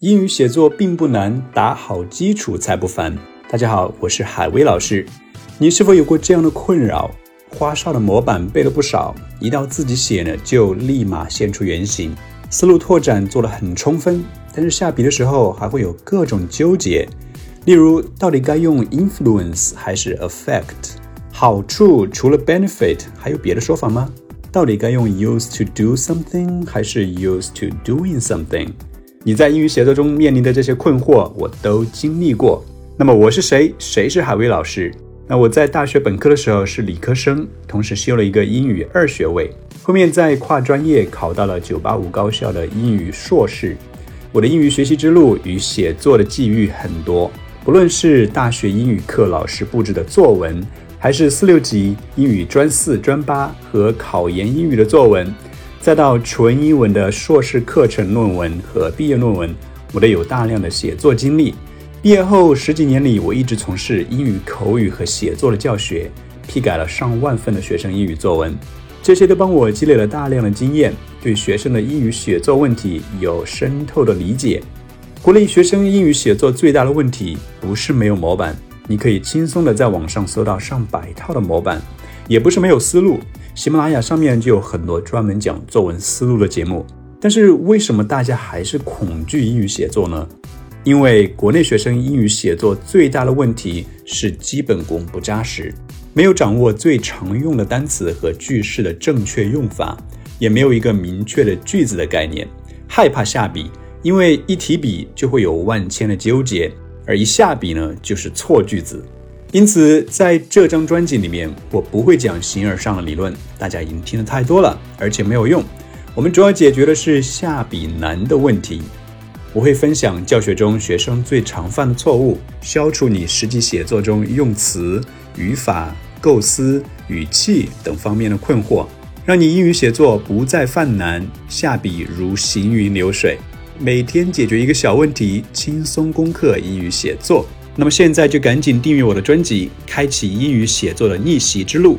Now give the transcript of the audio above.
英语写作并不难，打好基础才不烦。大家好，我是海威老师。你是否有过这样的困扰？花哨的模板背了不少，一到自己写呢，就立马现出原形，思路拓展做得很充分，但是下笔的时候还会有各种纠结。例如，到底该用 influence 还是 affect？好处除了 benefit 还有别的说法吗？到底该用 used to do something 还是 used to doing something？你在英语写作中面临的这些困惑，我都经历过。那么我是谁？谁是海威老师？那我在大学本科的时候是理科生，同时修了一个英语二学位，后面在跨专业考到了985高校的英语硕士。我的英语学习之路与写作的际遇很多，不论是大学英语课老师布置的作文，还是四六级英语专四、专八和考研英语的作文。再到纯英文的硕士课程论文和毕业论文，我都有大量的写作经历。毕业后十几年里，我一直从事英语口语和写作的教学，批改了上万份的学生英语作文，这些都帮我积累了大量的经验，对学生的英语写作问题有深透的理解。国内学生英语写作最大的问题不是没有模板，你可以轻松的在网上搜到上百套的模板，也不是没有思路。喜马拉雅上面就有很多专门讲作文思路的节目，但是为什么大家还是恐惧英语写作呢？因为国内学生英语写作最大的问题是基本功不扎实，没有掌握最常用的单词和句式的正确用法，也没有一个明确的句子的概念，害怕下笔，因为一提笔就会有万千的纠结，而一下笔呢就是错句子。因此，在这张专辑里面，我不会讲形而上的理论，大家已经听得太多了，而且没有用。我们主要解决的是下笔难的问题。我会分享教学中学生最常犯的错误，消除你实际写作中用词、语法、构思、语气等方面的困惑，让你英语写作不再犯难，下笔如行云流水。每天解决一个小问题，轻松攻克英语写作。那么现在就赶紧订阅我的专辑，开启英语写作的逆袭之路。